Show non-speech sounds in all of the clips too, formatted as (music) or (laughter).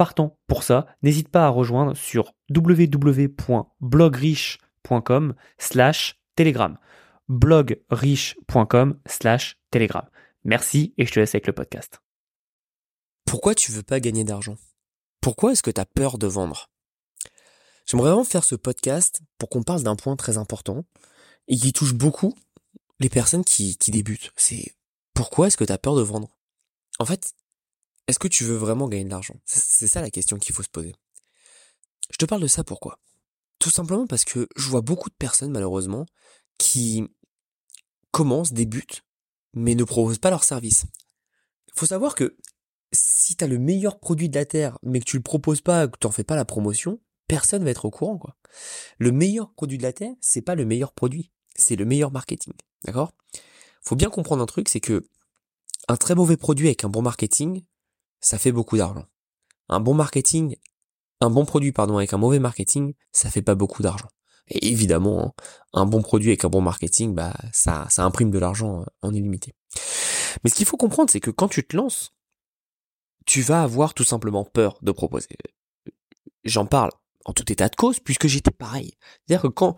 partant pour ça, n'hésite pas à rejoindre sur www.blogriche.com slash telegram. blogriche.com telegram. Merci et je te laisse avec le podcast. Pourquoi tu veux pas gagner d'argent? Pourquoi est-ce que tu as peur de vendre? J'aimerais vraiment faire ce podcast pour qu'on parle d'un point très important et qui touche beaucoup les personnes qui, qui débutent. C'est pourquoi est-ce que tu as peur de vendre? En fait, est-ce que tu veux vraiment gagner de l'argent? C'est ça la question qu'il faut se poser. Je te parle de ça pourquoi? Tout simplement parce que je vois beaucoup de personnes malheureusement qui commencent, débutent, mais ne proposent pas leur service. Il faut savoir que si tu as le meilleur produit de la Terre, mais que tu le proposes pas, que tu n'en fais pas la promotion, personne va être au courant. Le meilleur produit de la Terre, c'est pas le meilleur produit, c'est le meilleur marketing. D'accord? Faut bien comprendre un truc, c'est que un très mauvais produit avec un bon marketing, ça fait beaucoup d'argent. Un bon marketing, un bon produit pardon avec un mauvais marketing, ça fait pas beaucoup d'argent. Et évidemment, hein, un bon produit avec un bon marketing, bah ça, ça imprime de l'argent euh, en illimité. Mais ce qu'il faut comprendre, c'est que quand tu te lances, tu vas avoir tout simplement peur de proposer. J'en parle en tout état de cause, puisque j'étais pareil. C'est-à-dire que quand,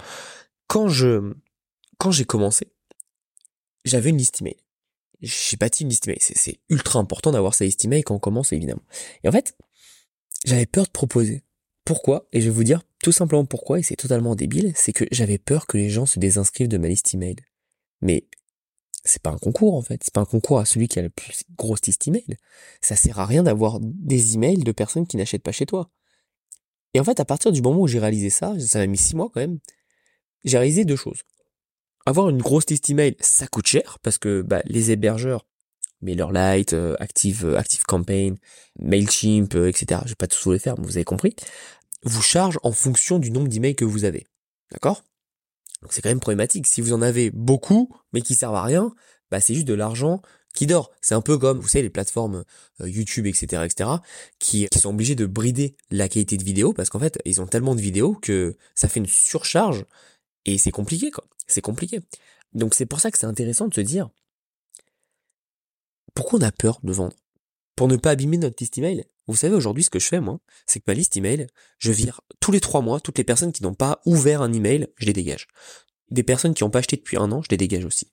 quand je, quand j'ai commencé, j'avais une liste email j'ai bâti une email. C'est ultra important d'avoir sa email quand on commence, évidemment. Et en fait, j'avais peur de proposer. Pourquoi? Et je vais vous dire tout simplement pourquoi, et c'est totalement débile, c'est que j'avais peur que les gens se désinscrivent de ma liste email. Mais c'est pas un concours en fait, c'est pas un concours à celui qui a la plus grosse liste email. Ça sert à rien d'avoir des emails de personnes qui n'achètent pas chez toi. Et en fait, à partir du moment où j'ai réalisé ça, ça m'a mis six mois quand même, j'ai réalisé deux choses avoir une grosse liste email, ça coûte cher parce que bah, les hébergeurs, MailerLite, euh, Active, euh, Active Campaign, Mailchimp, euh, etc. Je vais pas tous les faire, mais vous avez compris. Vous chargent en fonction du nombre d'emails que vous avez. D'accord? Donc c'est quand même problématique. Si vous en avez beaucoup, mais qui servent à rien, bah c'est juste de l'argent qui dort. C'est un peu comme, vous savez, les plateformes YouTube, etc., etc., qui, qui sont obligés de brider la qualité de vidéo parce qu'en fait, ils ont tellement de vidéos que ça fait une surcharge et c'est compliqué, quoi. C'est compliqué. Donc c'est pour ça que c'est intéressant de se dire, pourquoi on a peur de vendre? Pour ne pas abîmer notre liste email. Vous savez aujourd'hui ce que je fais moi, c'est que ma liste email, je vire tous les trois mois toutes les personnes qui n'ont pas ouvert un email, je les dégage. Des personnes qui n'ont pas acheté depuis un an, je les dégage aussi.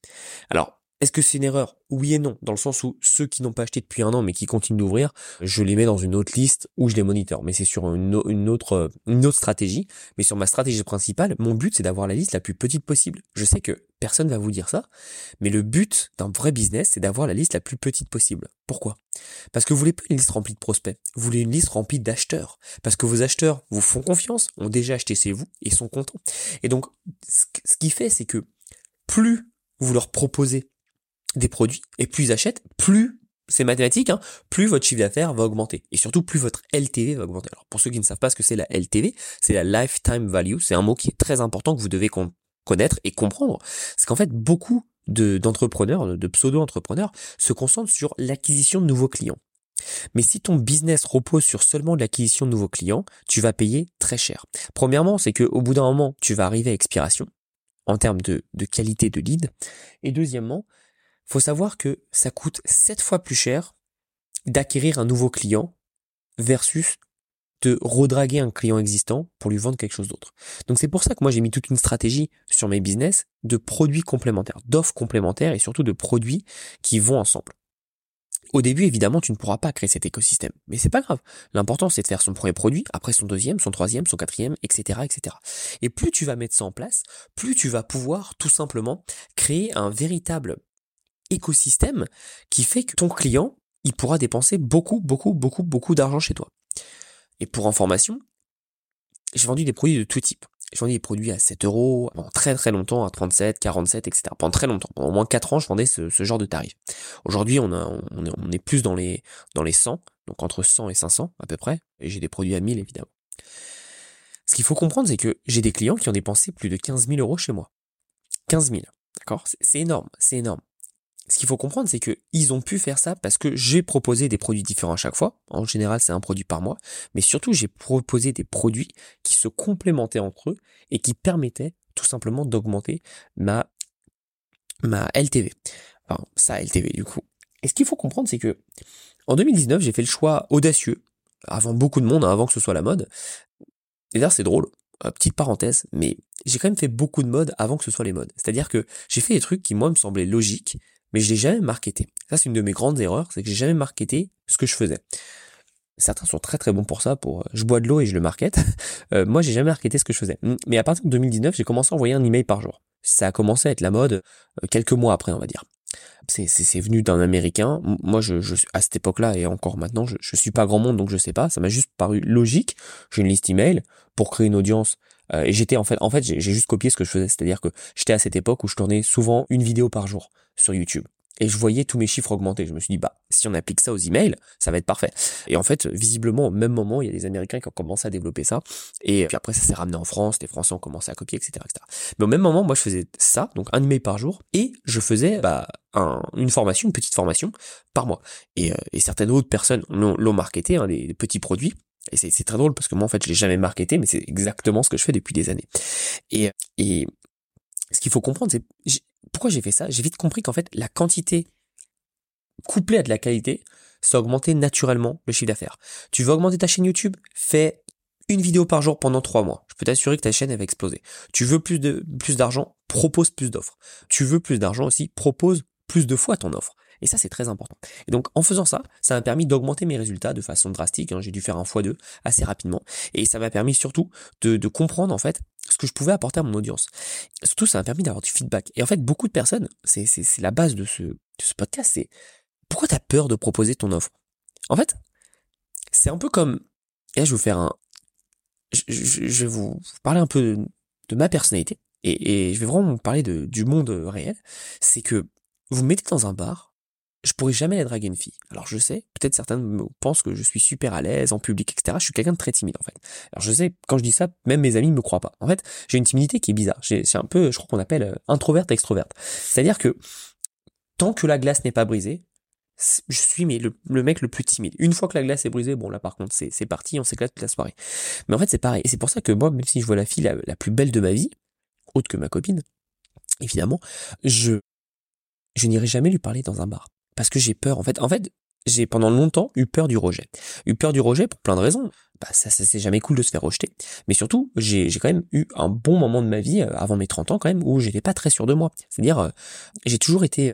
Alors est-ce que c'est une erreur? Oui et non, dans le sens où ceux qui n'ont pas acheté depuis un an mais qui continuent d'ouvrir, je les mets dans une autre liste où je les monitore. Mais c'est sur une, autre, une autre stratégie. Mais sur ma stratégie principale, mon but c'est d'avoir la liste la plus petite possible. Je sais que personne va vous dire ça, mais le but d'un vrai business c'est d'avoir la liste la plus petite possible. Pourquoi? Parce que vous voulez pas une liste remplie de prospects, vous voulez une liste remplie d'acheteurs. Parce que vos acheteurs vous font confiance, ont déjà acheté chez vous et sont contents. Et donc, ce qui fait c'est que plus vous leur proposez des produits, et plus ils achètent, plus c'est mathématique, hein, plus votre chiffre d'affaires va augmenter. Et surtout, plus votre LTV va augmenter. Alors, pour ceux qui ne savent pas ce que c'est la LTV, c'est la Lifetime Value. C'est un mot qui est très important que vous devez connaître et comprendre. C'est qu'en fait, beaucoup d'entrepreneurs, de, pseudo-entrepreneurs, se concentrent sur l'acquisition de nouveaux clients. Mais si ton business repose sur seulement l'acquisition de nouveaux clients, tu vas payer très cher. Premièrement, c'est qu'au bout d'un moment, tu vas arriver à expiration en termes de, de qualité de lead. Et deuxièmement, faut savoir que ça coûte 7 fois plus cher d'acquérir un nouveau client versus de redraguer un client existant pour lui vendre quelque chose d'autre. Donc c'est pour ça que moi j'ai mis toute une stratégie sur mes business de produits complémentaires, d'offres complémentaires et surtout de produits qui vont ensemble. Au début, évidemment, tu ne pourras pas créer cet écosystème. Mais c'est pas grave. L'important, c'est de faire son premier produit, après son deuxième, son troisième, son quatrième, etc., etc. Et plus tu vas mettre ça en place, plus tu vas pouvoir tout simplement créer un véritable écosystème qui fait que ton client, il pourra dépenser beaucoup, beaucoup, beaucoup, beaucoup d'argent chez toi. Et pour information, j'ai vendu des produits de tout type. J'ai vendu des produits à 7 euros, pendant très très longtemps, à 37, 47, etc. Pendant très longtemps. Pendant au moins 4 ans, je vendais ce, genre de tarif. Aujourd'hui, on, est plus dans les, dans les 100, donc entre 100 et 500 à peu près. Et j'ai des produits à 1000 évidemment. Ce qu'il faut comprendre, c'est que j'ai des clients qui ont dépensé plus de 15 000 euros chez moi. 15 000, d'accord? C'est énorme, c'est énorme. Ce qu'il faut comprendre, c'est que ils ont pu faire ça parce que j'ai proposé des produits différents à chaque fois. En général, c'est un produit par mois, mais surtout j'ai proposé des produits qui se complémentaient entre eux et qui permettaient tout simplement d'augmenter ma ma LTV. Enfin, ça LTV du coup. Et ce qu'il faut comprendre, c'est que en 2019, j'ai fait le choix audacieux, avant beaucoup de monde, hein, avant que ce soit la mode. Et d'ailleurs, c'est drôle, euh, petite parenthèse, mais j'ai quand même fait beaucoup de modes avant que ce soit les modes. C'est-à-dire que j'ai fait des trucs qui, moi, me semblaient logiques, mais je l'ai jamais marketé. Ça, c'est une de mes grandes erreurs, c'est que j'ai jamais marketé ce que je faisais. Certains sont très très bons pour ça, pour je bois de l'eau et je le market. (laughs) Euh, moi, j'ai jamais marketé ce que je faisais. Mais à partir de 2019, j'ai commencé à envoyer un email par jour. Ça a commencé à être la mode euh, quelques mois après, on va dire. C'est venu d'un américain. Moi, je, je à cette époque-là et encore maintenant, je, je suis pas grand monde, donc je sais pas. Ça m'a juste paru logique. J'ai une liste email pour créer une audience. Euh, et j'étais en fait, en fait, j'ai juste copié ce que je faisais. C'est-à-dire que j'étais à cette époque où je tournais souvent une vidéo par jour sur YouTube et je voyais tous mes chiffres augmenter. Je me suis dit, bah, si on applique ça aux emails, ça va être parfait. Et en fait, visiblement, au même moment, il y a des Américains qui ont commencé à développer ça. Et puis après, ça s'est ramené en France, les Français ont commencé à copier, etc., etc. Mais au même moment, moi, je faisais ça, donc un email par jour, et je faisais, bah, une formation, une petite formation par mois. Et, euh, et certaines autres personnes l'ont marketé, hein, des, petits produits. Et c'est très drôle parce que moi, en fait, je l'ai jamais marketé, mais c'est exactement ce que je fais depuis des années. Et, et ce qu'il faut comprendre, c'est pourquoi j'ai fait ça? J'ai vite compris qu'en fait, la quantité couplée à de la qualité, ça augmentait naturellement le chiffre d'affaires. Tu veux augmenter ta chaîne YouTube? Fais une vidéo par jour pendant trois mois. Je peux t'assurer que ta chaîne va exploser. Tu veux plus de plus d'argent? Propose plus d'offres. Tu veux plus d'argent aussi? Propose plus de fois ton offre. Et ça, c'est très important. Et donc, en faisant ça, ça m'a permis d'augmenter mes résultats de façon drastique. Hein. J'ai dû faire un x2 assez rapidement. Et ça m'a permis surtout de, de comprendre, en fait, ce que je pouvais apporter à mon audience. Surtout, ça m'a permis d'avoir du feedback. Et en fait, beaucoup de personnes, c'est, c'est, la base de ce, de ce podcast, c'est pourquoi tu as peur de proposer ton offre? En fait, c'est un peu comme... Et là, je vais vous faire un... Je, je, vais vous parler un peu de, ma personnalité. Et, et, je vais vraiment vous parler de, du monde réel. C'est que vous mettez dans un bar, je pourrais jamais aller draguer une fille. Alors je sais, peut-être certains pensent que je suis super à l'aise en public, etc. Je suis quelqu'un de très timide en fait. Alors je sais, quand je dis ça, même mes amis ne me croient pas. En fait, j'ai une timidité qui est bizarre. C'est un peu, je crois qu'on appelle euh, introverte extroverte. C'est-à-dire que tant que la glace n'est pas brisée, je suis mais le, mec le plus timide. Une fois que la glace est brisée, bon là par contre c'est parti, on s'éclate toute la soirée. Mais en fait c'est pareil. Et c'est pour ça que moi, même si je vois la fille la, la plus belle de ma vie, autre que ma copine, évidemment, je je n'irai jamais lui parler dans un bar parce que j'ai peur. En fait, en fait, j'ai pendant longtemps eu peur du rejet. Eu peur du rejet pour plein de raisons. Bah ça, ça c'est jamais cool de se faire rejeter. Mais surtout, j'ai quand même eu un bon moment de ma vie euh, avant mes 30 ans quand même où j'étais pas très sûr de moi. C'est-à-dire, euh, j'ai toujours été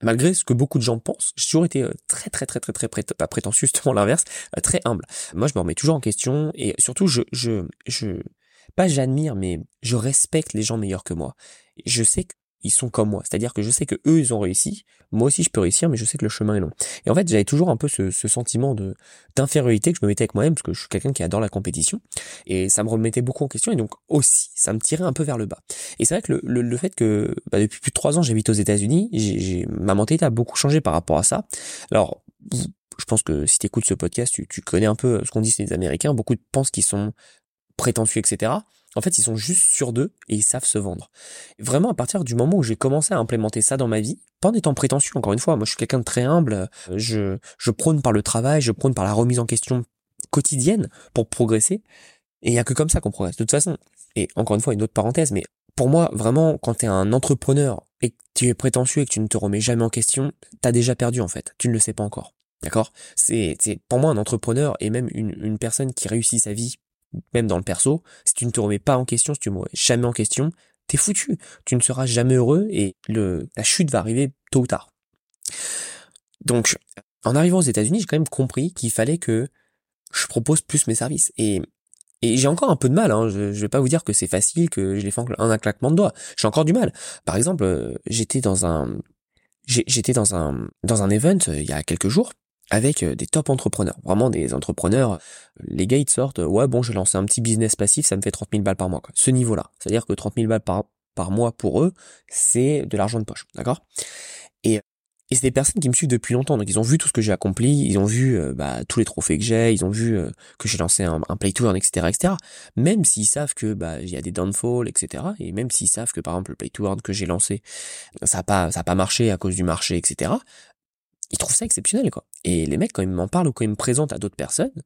malgré ce que beaucoup de gens pensent, j'ai toujours été euh, très très très très très pas prétentieux, (laughs) justement l'inverse, très humble. Moi, je me remets toujours en question et surtout, je je je pas j'admire, mais je respecte les gens meilleurs que moi. Je sais que ils sont comme moi. C'est-à-dire que je sais que eux, ils ont réussi. Moi aussi, je peux réussir, mais je sais que le chemin est long. Et en fait, j'avais toujours un peu ce, sentiment de d'infériorité que je me mettais avec moi-même, parce que je suis quelqu'un qui adore la compétition. Et ça me remettait beaucoup en question. Et donc aussi, ça me tirait un peu vers le bas. Et c'est vrai que le, le, fait que bah, depuis plus de trois ans, j'habite aux États-Unis, j'ai, ma mentalité a beaucoup changé par rapport à ça. Alors, je pense que si tu écoutes ce podcast, tu, tu connais un peu ce qu'on dit les Américains. Beaucoup pensent qu'ils sont prétentieux, etc. En fait, ils sont juste sur d'eux et ils savent se vendre. Vraiment, à partir du moment où j'ai commencé à implémenter ça dans ma vie, pas en étant prétentieux, encore une fois, moi je suis quelqu'un de très humble, je, je prône par le travail, je prône par la remise en question quotidienne pour progresser. Et il n'y a que comme ça qu'on progresse. De toute façon, et encore une fois, une autre parenthèse, mais pour moi, vraiment, quand tu es un entrepreneur et que tu es prétentieux et que tu ne te remets jamais en question, tu as déjà perdu en fait. Tu ne le sais pas encore. D'accord? C'est pour moi un entrepreneur et même une, une personne qui réussit sa vie même dans le perso, si tu ne te remets pas en question, si tu ne remets jamais en question, t'es foutu. Tu ne seras jamais heureux et le, la chute va arriver tôt ou tard. Donc, en arrivant aux États-Unis, j'ai quand même compris qu'il fallait que je propose plus mes services. Et, et j'ai encore un peu de mal. Hein. Je, je vais pas vous dire que c'est facile, que je les fais en un claquement de doigts. J'ai encore du mal. Par exemple, euh, j'étais dans un, j'étais dans un dans un event euh, il y a quelques jours avec euh, des top entrepreneurs, vraiment des entrepreneurs, les gars ils sortent, ouais bon je vais lancer un petit business passif, ça me fait 30 000 balles par mois, quoi. ce niveau-là. C'est-à-dire que 30 000 balles par, par mois pour eux, c'est de l'argent de poche, d'accord? Et et c'est des personnes qui me suivent depuis longtemps, donc ils ont vu tout ce que j'ai accompli, ils ont vu euh, bah, tous les trophées que j'ai, ils ont vu euh, que j'ai lancé un, un play tour, etc., etc. Même s'ils savent que bah il y a des downfalls, etc. Et même s'ils savent que par exemple le play tour que j'ai lancé, ça a pas ça pas marché à cause du marché, etc. Ils trouvent ça exceptionnel, quoi. Et les mecs quand ils m'en parlent ou quand ils me présentent à d'autres personnes,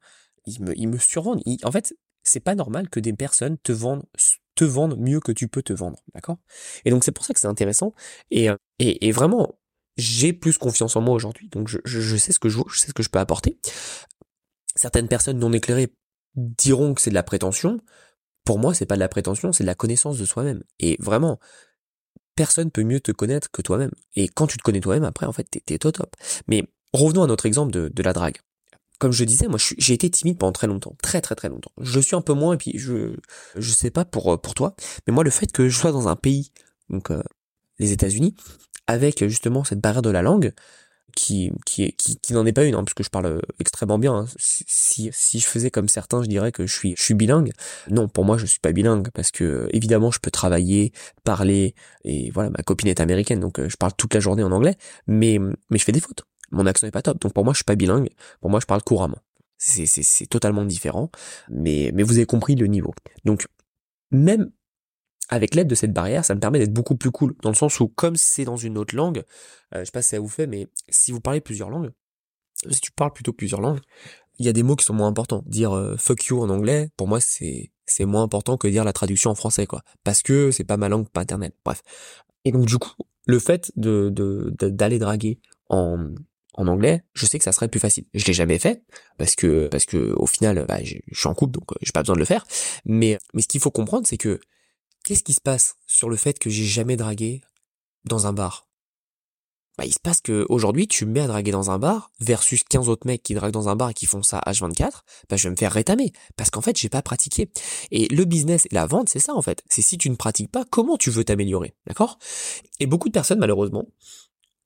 ils me ils me survendent. en fait, c'est pas normal que des personnes te vendent te vendent mieux que tu peux te vendre, d'accord? Et donc c'est pour ça que c'est intéressant. Et, euh, et, et vraiment, j'ai plus confiance en moi aujourd'hui, donc je, je, sais ce que je je sais ce que je peux apporter. Certaines personnes non éclairées diront que c'est de la prétention. Pour moi, c'est pas de la prétention, c'est de la connaissance de soi-même. Et vraiment, personne peut mieux te connaître que toi-même. Et quand tu te connais toi-même, après, en fait, t'es, au top. Mais revenons à notre exemple de, de la drague. Comme je disais, moi, j'ai été timide pendant très longtemps, très très très longtemps. Je suis un peu moins, et puis je je sais pas pour pour toi, mais moi, le fait que je sois dans un pays, donc euh, les États-Unis, avec justement cette barrière de la langue qui qui qui, qui n'en est pas une hein, parce que je parle extrêmement bien hein. si si je faisais comme certains je dirais que je suis je suis bilingue. Non pour moi je suis pas bilingue parce que évidemment je peux travailler parler et voilà ma copine est américaine donc euh, je parle toute la journée en anglais mais mais je fais des fautes. Mon accent est pas top donc pour moi je suis pas bilingue. Pour moi je parle couramment. C'est c'est totalement différent mais mais vous avez compris le niveau. Donc même avec l'aide de cette barrière, ça me permet d'être beaucoup plus cool, dans le sens où comme c'est dans une autre langue, euh, je sais pas si ça vous fait, mais si vous parlez plusieurs langues, si tu parles plutôt plusieurs langues, il y a des mots qui sont moins importants. Dire euh, fuck you en anglais, pour moi c'est c'est moins important que dire la traduction en français, quoi, parce que c'est pas ma langue paternelle. Bref. Et donc du coup, le fait de d'aller draguer en en anglais, je sais que ça serait plus facile. Je l'ai jamais fait parce que parce que au final, bah, je suis en couple donc euh, j'ai pas besoin de le faire. Mais mais ce qu'il faut comprendre, c'est que Qu'est-ce qui se passe sur le fait que j'ai jamais dragué dans un bar? Bah il se passe que aujourd'hui tu me mets à draguer dans un bar versus 15 autres mecs qui draguent dans un bar et qui font ça H24, bah je vais me faire rétamer parce qu'en fait j'ai pas pratiqué. Et le business et la vente c'est ça en fait. C'est si tu ne pratiques pas comment tu veux t'améliorer, d'accord? Et beaucoup de personnes malheureusement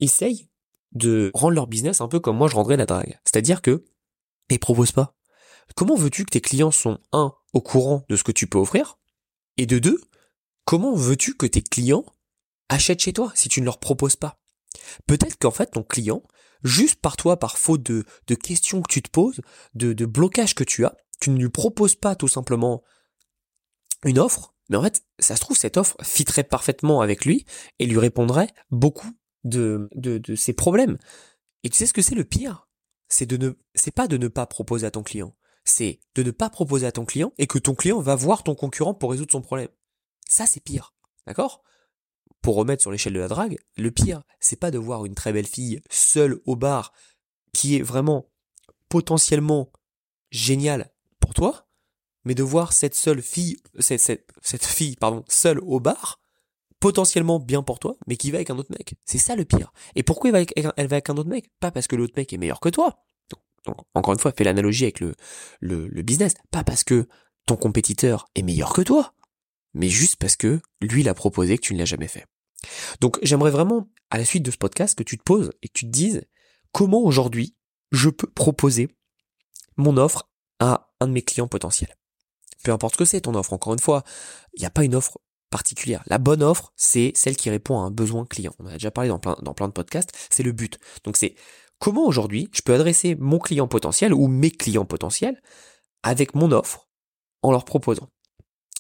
essayent de rendre leur business un peu comme moi je rendrais la drague. C'est-à-dire que ils proposent pas. Comment veux-tu que tes clients sont un au courant de ce que tu peux offrir et de deux comment veux-tu que tes clients achètent chez toi si tu ne leur proposes pas? Peut-être qu'en fait ton client, juste par toi, par faute de, questions que tu te poses, de, de blocages que tu as, tu ne lui proposes pas tout simplement une offre, mais en fait, ça se trouve, cette offre fitterait parfaitement avec lui et lui répondrait beaucoup de, de, de ses problèmes. Et tu sais ce que c'est le pire? C'est de ne, c'est pas de ne pas proposer à ton client. C'est de ne pas proposer à ton client et que ton client va voir ton concurrent pour résoudre son problème. Ça, c'est pire. D'accord? Pour remettre sur l'échelle de la drague, le pire, c'est pas de voir une très belle fille seule au bar qui est vraiment potentiellement géniale pour toi, mais de voir cette seule fille, cette, cette, fille, pardon, seule au bar, potentiellement bien pour toi, mais qui va avec un autre mec. C'est ça le pire. Et pourquoi elle va avec, un autre mec? Pas parce que l'autre mec est meilleur que toi. Donc, encore une fois, fais l'analogie avec le, le business. Pas parce que ton compétiteur est meilleur que toi mais juste parce que lui l'a proposé que tu ne l'as jamais fait. Donc j'aimerais vraiment, à la suite de ce podcast, que tu te poses et que tu te dises comment aujourd'hui je peux proposer mon offre à un de mes clients potentiels. Peu importe ce que c'est ton offre, encore une fois, il n'y a pas une offre particulière. La bonne offre, c'est celle qui répond à un besoin client. On a déjà parlé dans dans plein de podcasts, c'est le but. Donc c'est comment aujourd'hui je peux adresser mon client potentiel ou mes clients potentiels avec mon offre en leur proposant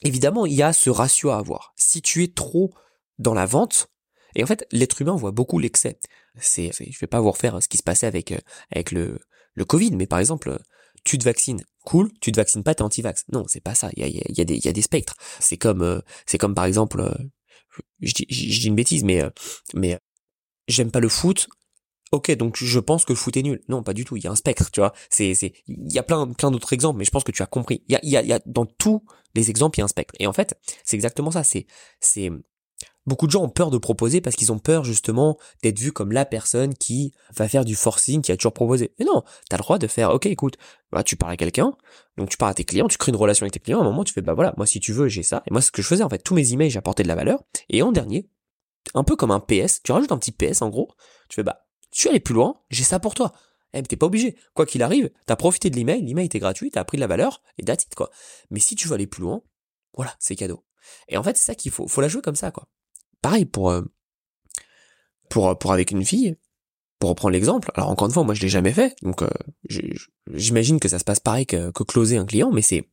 évidemment, il y a ce ratio à avoir. Si tu es trop dans la vente, et en fait, l'être humain voit beaucoup l'excès. C'est, je vais pas vous refaire ce qui se passait avec euh, avec le le Covid, mais par exemple, tu te vaccines, cool. Tu te vaccines pas, t'es anti-vax. Non, c'est pas ça. Il y a, y a y a des spectres. C'est comme euh, c'est comme par exemple, euh, je dis une bêtise, mais mais j'aime pas le foot ok, donc je pense que le foot est nul. Non, pas du tout. Il y a un spectre, tu vois. C'est, c'est, il y a plein, plein d'autres exemples, mais je pense que tu as compris. Il y a, il y a, il y a dans tous les exemples, il y a un spectre. Et en fait, c'est exactement ça. C'est, c'est, beaucoup de gens ont peur de proposer parce qu'ils ont peur justement d'être vus comme la personne qui va faire du forcing, qui a toujours proposé. Mais non, t'as le droit de faire, ok, écoute, bah, tu parles à quelqu'un, donc tu parles à tes clients, tu crées une relation avec tes clients, à un moment tu fais, bah voilà, moi si tu veux, j'ai ça. Et moi, ce que je faisais, en fait, tous mes emails, j'apportais de la valeur. Et en dernier, un peu comme un PS, tu rajoutes un petit PS en gros, tu fais, bah, tu allé plus loin, j'ai ça pour toi. Eh, t'es pas obligé. Quoi qu'il arrive, t'as profité de l'email, l'email était gratuit, t'as appris de la valeur, et that's it, quoi. Mais si tu veux aller plus loin, voilà, c'est cadeau. Et en fait, c'est ça qu'il faut. Faut la jouer comme ça, quoi. Pareil pour, euh, pour, pour avec une fille. pour reprendre l'exemple, alors encore une fois, moi je l'ai jamais fait, donc euh, j'imagine que ça se passe pareil que, que closer un client, mais c'est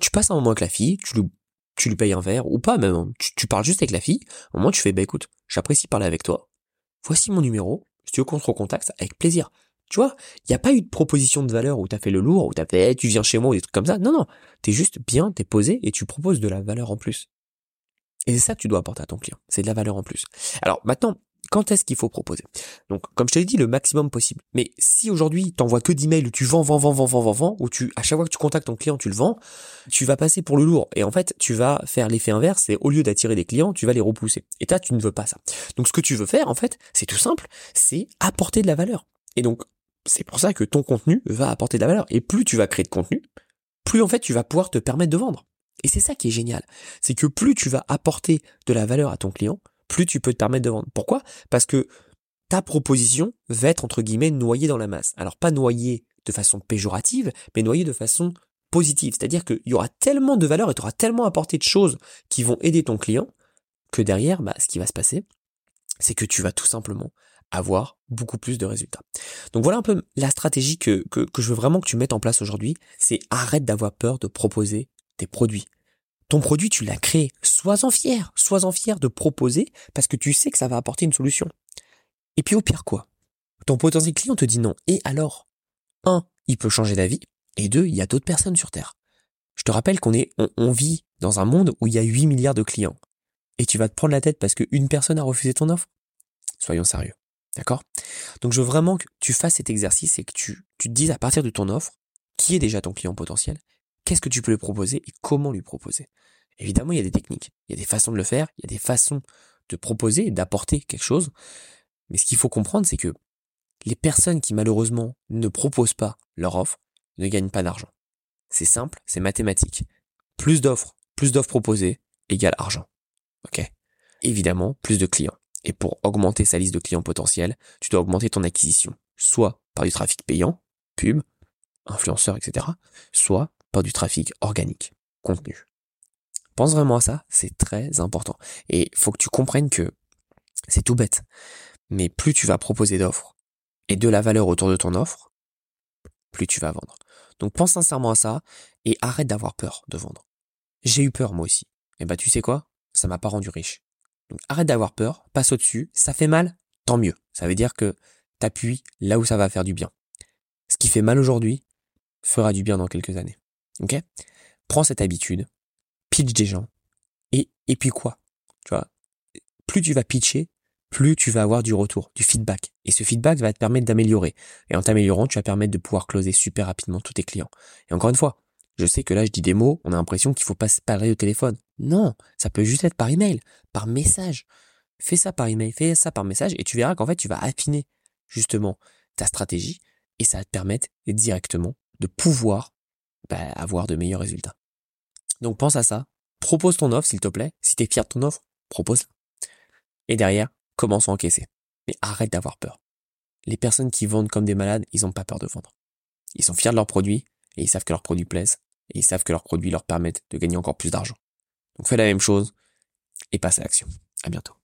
tu passes un moment avec la fille, tu lui, tu lui payes un verre ou pas même, hein. tu, parles juste avec la fille, au moment tu fais bah écoute, j'apprécie parler avec toi, voici mon numéro, si tu veux qu'on se recontacte, avec plaisir. Tu vois, il n'y a pas eu de proposition de valeur où t'as fait le lourd, où t'as fait tu viens chez moi des trucs comme ça. Non, non, t'es juste bien, t'es posé et tu proposes de la valeur en plus. Et c'est ça que tu dois apporter à ton client, c'est de la valeur en plus. Alors maintenant, quand est-ce qu'il faut proposer? Donc, comme je te l'ai dit, le maximum possible. Mais si aujourd'hui, t'envoies que d'emails où tu vends, vends, vends, vends, vends, vends, vends, où tu, à chaque fois que tu contactes ton client, tu le vends, tu vas passer pour le lourd. Et en fait, tu vas faire l'effet inverse, c'est au lieu d'attirer des clients, tu vas les repousser. Et toi, tu ne veux pas ça. Donc, ce que tu veux faire, en fait, c'est tout simple, c'est apporter de la valeur. Et donc, c'est pour ça que ton contenu va apporter de la valeur. Et plus tu vas créer de contenu, plus en fait, tu vas pouvoir te permettre de vendre. Et c'est ça qui est génial. C'est que plus tu vas apporter de la valeur à ton client, plus tu peux te permettre de vendre. Pourquoi? Parce que ta proposition va être entre guillemets noyée dans la masse. Alors pas noyée de façon péjorative, mais noyée de façon positive. C'est-à-dire qu'il y aura tellement de valeur et tu auras tellement apporté de choses qui vont aider ton client que derrière, bah, ce qui va se passer, c'est que tu vas tout simplement avoir beaucoup plus de résultats. Donc voilà un peu la stratégie que, que, que je veux vraiment que tu mettes en place aujourd'hui. C'est arrête d'avoir peur de proposer tes produits. Ton produit, tu l'as créé. Sois-en fier. Sois-en fier de proposer parce que tu sais que ça va apporter une solution. Et puis au pire quoi? Ton potentiel client te dit non. Et alors? Un, il peut changer d'avis. Et deux, il y a d'autres personnes sur Terre. Je te rappelle qu'on est, on, vit dans un monde où il y a 8 milliards de clients. Et tu vas te prendre la tête parce qu'une personne a refusé ton offre? Soyons sérieux. D'accord? Donc je veux vraiment que tu fasses cet exercice et que tu, tu te dises à partir de ton offre, qui est déjà ton client potentiel qu'est-ce que tu peux lui proposer et comment lui proposer. Évidemment, il y a des techniques, il y a des façons de le faire, il y a des façons de proposer et d'apporter quelque chose. Mais ce qu'il faut comprendre, c'est que les personnes qui malheureusement ne proposent pas leur offre ne gagnent pas d'argent. C'est simple, c'est mathématique. Plus d'offres, plus d'offres proposées égale argent. Ok? Évidemment, plus de clients. Et pour augmenter sa liste de clients potentiels, tu dois augmenter ton acquisition, soit par du trafic payant, pub, influenceurs, etc., soit par du trafic organique, contenu. Pense vraiment à ça, c'est très important. Et faut que tu comprennes que c'est tout bête. Mais plus tu vas proposer d'offres et de la valeur autour de ton offre, plus tu vas vendre. Donc pense sincèrement à ça et arrête d'avoir peur de vendre. J'ai eu peur moi aussi. Et bah tu sais quoi? Ça m'a pas rendu riche. Donc arrête d'avoir peur, passe au-dessus, ça fait mal, tant mieux. Ça veut dire que t'appuies là où ça va faire du bien. Ce qui fait mal aujourd'hui fera du bien dans quelques années. Ok? Prends cette habitude, pitch des gens, et, et puis quoi? Tu vois, plus tu vas pitcher, plus tu vas avoir du retour, du feedback. Et ce feedback va te permettre d'améliorer. Et en t'améliorant, tu vas permettre de pouvoir closer super rapidement tous tes clients. Et encore une fois, je sais que là, je dis des mots, on a l'impression qu'il faut pas se parler au téléphone. Non, ça peut juste être par email, par message. Fais ça par email, fais ça par message, et tu verras qu'en fait, tu vas affiner justement ta stratégie, et ça va te permettre directement de pouvoir bah, avoir de meilleurs résultats. Donc pense à ça, propose ton offre s'il te plaît, si t'es fier de ton offre, propose-la. Et derrière, commence à encaisser. Mais arrête d'avoir peur. Les personnes qui vendent comme des malades, ils n'ont pas peur de vendre. Ils sont fiers de leurs produits, et ils savent que leurs produits plaisent, et ils savent que leurs produits leur permettent de gagner encore plus d'argent. Donc fais la même chose, et passe à l'action. À bientôt.